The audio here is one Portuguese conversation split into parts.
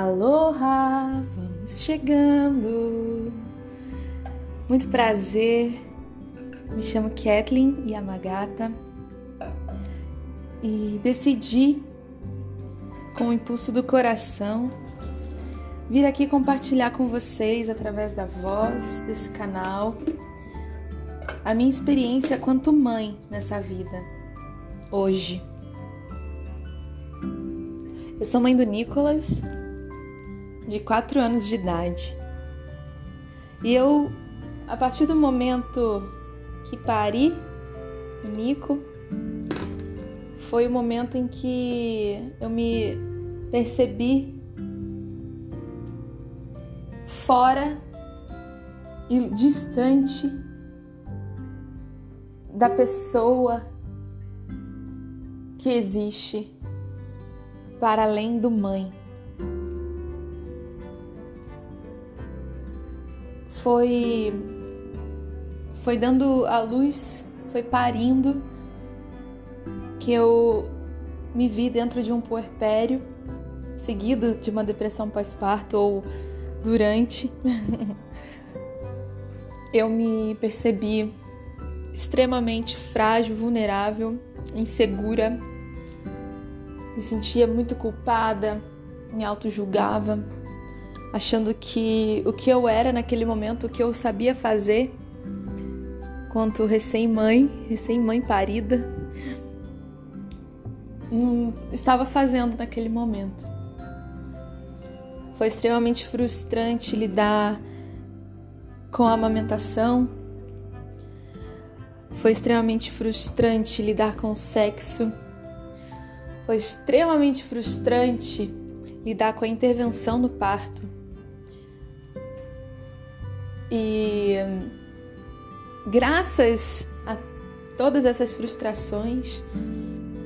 Aloha, vamos chegando. Muito prazer. Me chamo Kathleen Yamagata e decidi, com o impulso do coração, vir aqui compartilhar com vocês através da voz desse canal a minha experiência quanto mãe nessa vida hoje. Eu sou mãe do Nicolas, de 4 anos de idade. E eu, a partir do momento que pari o Nico, foi o momento em que eu me percebi fora e distante da pessoa que existe para além do mãe. Foi foi dando a luz, foi parindo que eu me vi dentro de um puerpério, seguido de uma depressão pós-parto ou durante. eu me percebi extremamente frágil, vulnerável, insegura, me sentia muito culpada, me auto-julgava, achando que o que eu era naquele momento, o que eu sabia fazer, quanto recém-mãe, recém-mãe parida, estava fazendo naquele momento. Foi extremamente frustrante lidar com a amamentação. Foi extremamente frustrante lidar com o sexo. Foi extremamente frustrante lidar com a intervenção no parto. E graças a todas essas frustrações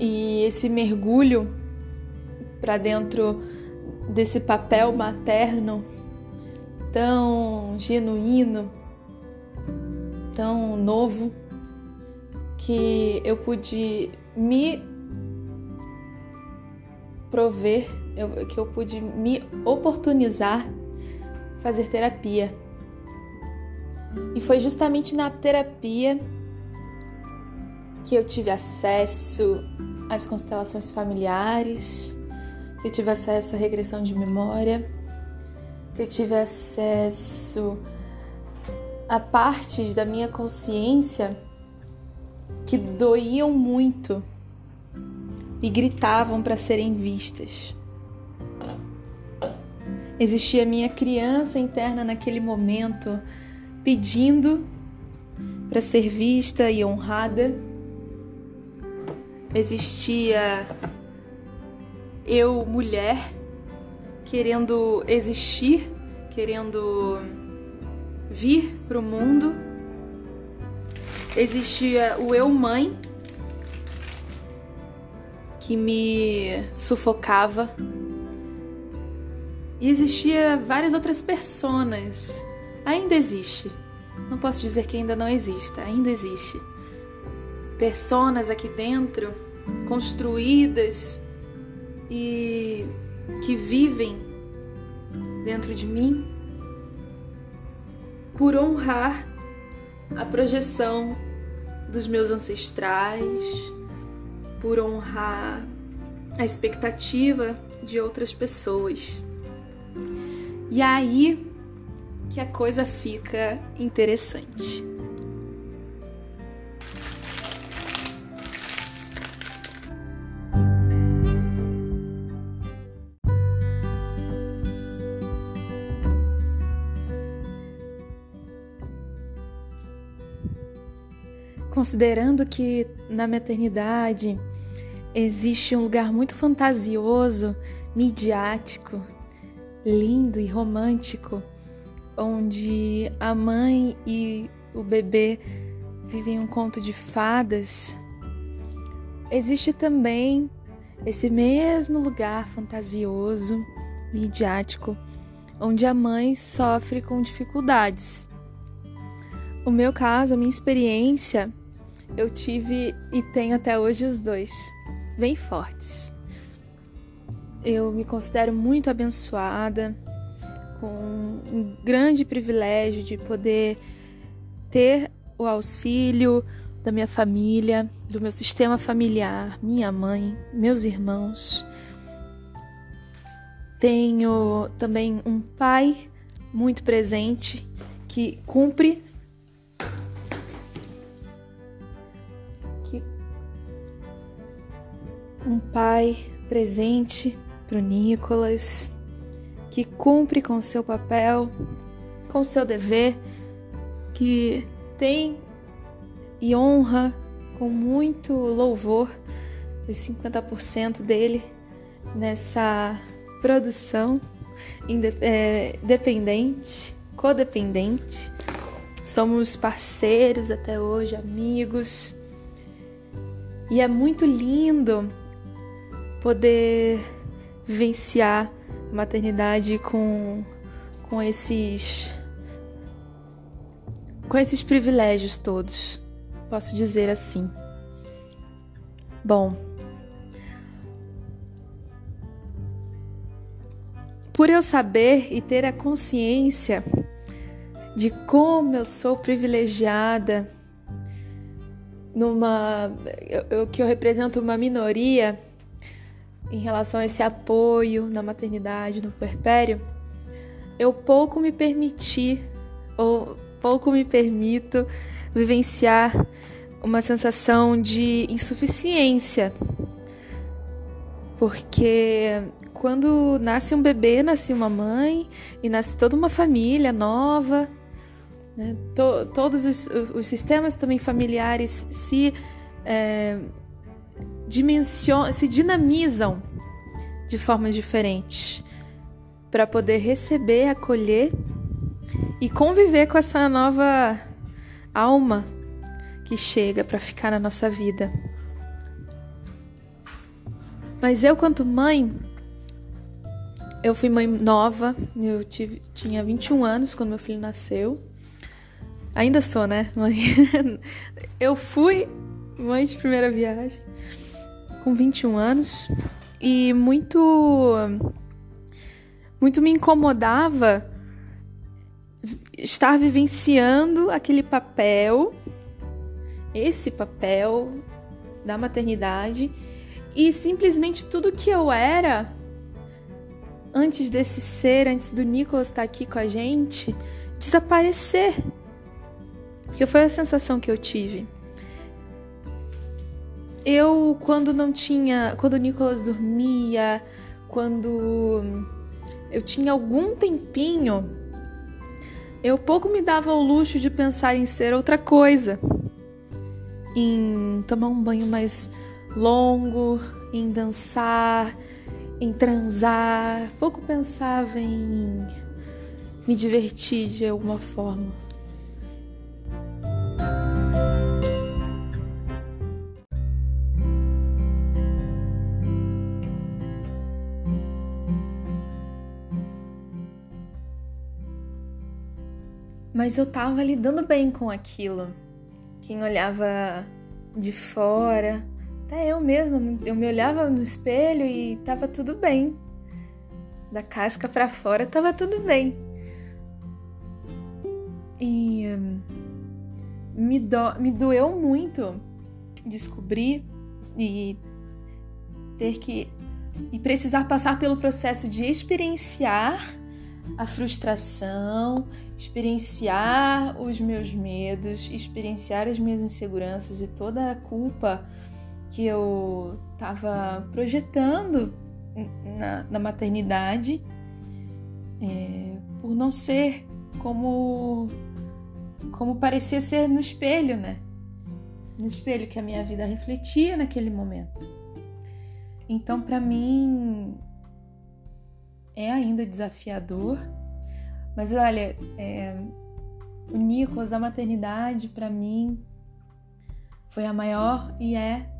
e esse mergulho para dentro desse papel materno tão genuíno, tão novo, que eu pude me prover, que eu pude me oportunizar fazer terapia. E foi justamente na terapia que eu tive acesso às constelações familiares, que eu tive acesso à regressão de memória, que eu tive acesso a partes da minha consciência que doíam muito e gritavam para serem vistas. Existia minha criança interna naquele momento pedindo para ser vista e honrada. Existia eu, mulher, querendo existir, querendo vir para o mundo. Existia o eu, mãe, que me sufocava. E existia várias outras personas. Ainda existe. Não posso dizer que ainda não exista, ainda existe. Personas aqui dentro construídas e que vivem dentro de mim por honrar a projeção dos meus ancestrais, por honrar a expectativa de outras pessoas. E aí que a coisa fica interessante. Considerando que na maternidade existe um lugar muito fantasioso, midiático, lindo e romântico, onde a mãe e o bebê vivem um conto de fadas, existe também esse mesmo lugar fantasioso, midiático, onde a mãe sofre com dificuldades. O meu caso, a minha experiência, eu tive e tenho até hoje os dois bem fortes. eu me considero muito abençoada, com um grande privilégio de poder ter o auxílio da minha família, do meu sistema familiar, minha mãe, meus irmãos. Tenho também um pai muito presente que cumpre que um pai presente para o Nicolas que cumpre com seu papel, com seu dever, que tem e honra com muito louvor os 50% dele nessa produção é, dependente, codependente. Somos parceiros até hoje, amigos. E é muito lindo poder vivenciar maternidade com, com esses com esses privilégios todos, posso dizer assim. Bom, por eu saber e ter a consciência de como eu sou privilegiada numa eu, eu, que eu represento uma minoria em relação a esse apoio na maternidade, no puerpério, eu pouco me permiti ou pouco me permito vivenciar uma sensação de insuficiência. Porque quando nasce um bebê, nasce uma mãe e nasce toda uma família nova. Né? To todos os, os, sistemas também familiares se, é, se dinamizam de formas diferentes para poder receber, acolher e conviver com essa nova alma que chega para ficar na nossa vida. Mas eu, quanto mãe, eu fui mãe nova, eu tive, tinha 21 anos quando meu filho nasceu. Ainda sou, né, mãe? Eu fui mãe de primeira viagem com 21 anos e muito muito me incomodava estar vivenciando aquele papel, esse papel da maternidade e simplesmente tudo que eu era antes desse ser, antes do Nicolas estar aqui com a gente, desaparecer. Porque foi a sensação que eu tive. Eu, quando não tinha. Quando o Nicolas dormia, quando eu tinha algum tempinho, eu pouco me dava o luxo de pensar em ser outra coisa. Em tomar um banho mais longo, em dançar, em transar. Pouco pensava em me divertir de alguma forma. Mas eu tava lidando bem com aquilo. Quem olhava de fora, até eu mesma, eu me olhava no espelho e tava tudo bem. Da casca para fora tava tudo bem. E hum, me, do, me doeu muito descobrir e ter que e precisar passar pelo processo de experienciar a frustração, experienciar os meus medos, experienciar as minhas inseguranças e toda a culpa que eu estava projetando na, na maternidade é, por não ser como como parecia ser no espelho, né? No espelho que a minha vida refletia naquele momento. Então, para mim, é ainda desafiador, mas olha, é, o Nicolas, a maternidade, para mim, foi a maior e é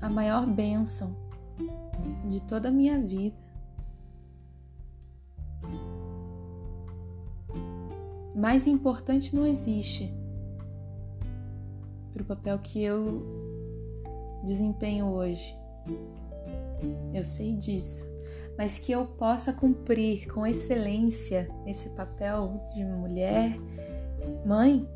a maior bênção de toda a minha vida. Mais importante não existe para o papel que eu desempenho hoje. Eu sei disso. Mas que eu possa cumprir com excelência esse papel de mulher, mãe,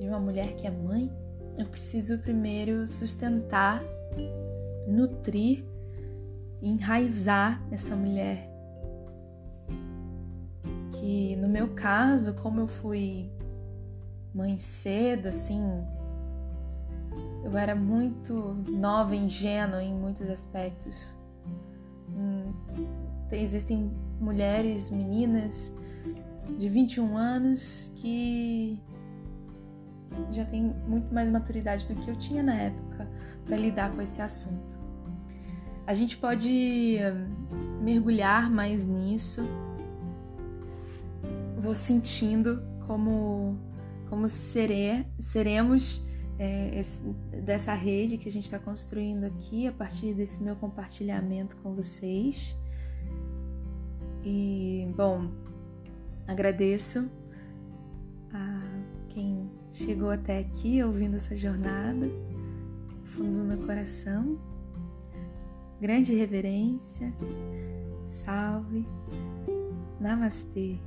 de uma mulher que é mãe, eu preciso primeiro sustentar, nutrir, enraizar essa mulher. Que no meu caso, como eu fui mãe cedo, assim, eu era muito nova, ingênua em muitos aspectos. Hum, existem mulheres, meninas de 21 anos que já têm muito mais maturidade do que eu tinha na época para lidar com esse assunto. A gente pode hum, mergulhar mais nisso. Vou sentindo como como sere, seremos é, esse, dessa rede que a gente está construindo aqui a partir desse meu compartilhamento com vocês. E, bom, agradeço a quem chegou até aqui ouvindo essa jornada, fundo do meu coração. Grande reverência, salve, namastê.